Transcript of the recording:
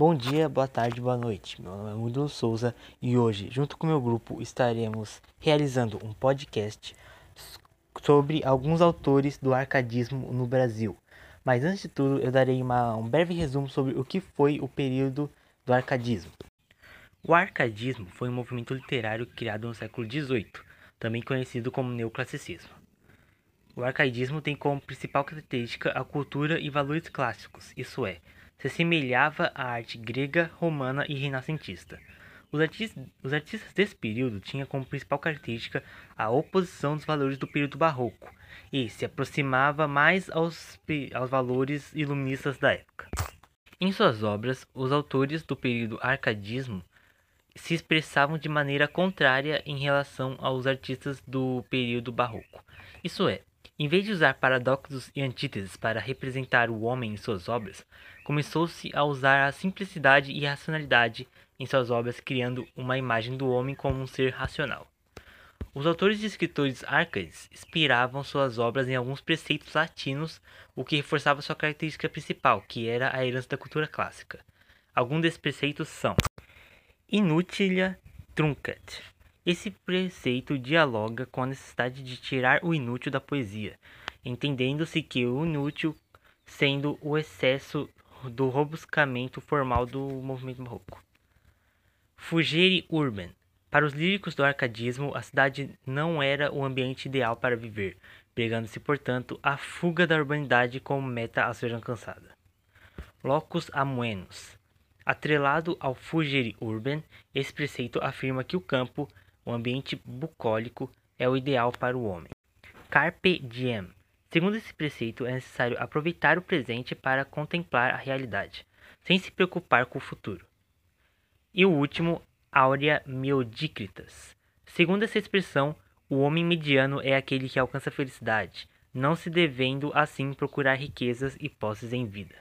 Bom dia, boa tarde, boa noite. Meu nome é Murilo Souza e hoje, junto com meu grupo, estaremos realizando um podcast sobre alguns autores do arcadismo no Brasil. Mas antes de tudo, eu darei uma, um breve resumo sobre o que foi o período do arcadismo. O arcadismo foi um movimento literário criado no século XVIII, também conhecido como neoclassicismo. O arcaidismo tem como principal característica a cultura e valores clássicos, isso é, se assemelhava à arte grega, romana e renascentista. Os artistas, os artistas desse período tinham como principal característica a oposição dos valores do período barroco e se aproximava mais aos, aos valores iluministas da época. Em suas obras, os autores do período arcadismo se expressavam de maneira contrária em relação aos artistas do período barroco. Isso é, em vez de usar paradoxos e antíteses para representar o homem em suas obras, começou-se a usar a simplicidade e racionalidade em suas obras, criando uma imagem do homem como um ser racional. Os autores e escritores arcades inspiravam suas obras em alguns preceitos latinos, o que reforçava sua característica principal, que era a herança da cultura clássica. Alguns desses preceitos são Inutilia truncat, esse preceito dialoga com a necessidade de tirar o inútil da poesia, entendendo-se que o inútil sendo o excesso do robuscamento formal do movimento barroco. Fugere urban. Para os líricos do arcadismo, a cidade não era o ambiente ideal para viver, pregando-se, portanto, a fuga da urbanidade como meta a ser alcançada. Locus amuenos. Atrelado ao fugere urban, esse preceito afirma que o campo o ambiente bucólico é o ideal para o homem. Carpe diem. Segundo esse preceito, é necessário aproveitar o presente para contemplar a realidade, sem se preocupar com o futuro. E o último, Aurea Meodicritas. Segundo essa expressão, o homem mediano é aquele que alcança felicidade, não se devendo assim procurar riquezas e posses em vida.